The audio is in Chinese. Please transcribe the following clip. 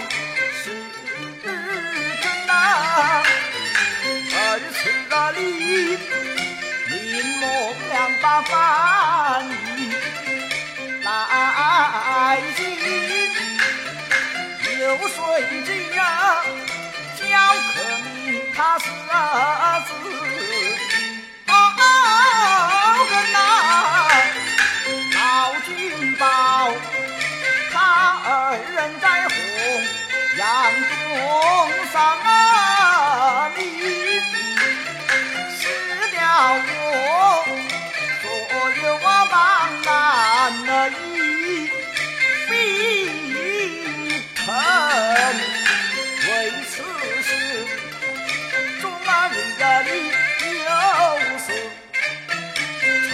是心真呐，恩赐的你，明目两把翻来进，流水进、中上啊命，失掉我所有啊帮难一非疼，为此事众儿人有死。成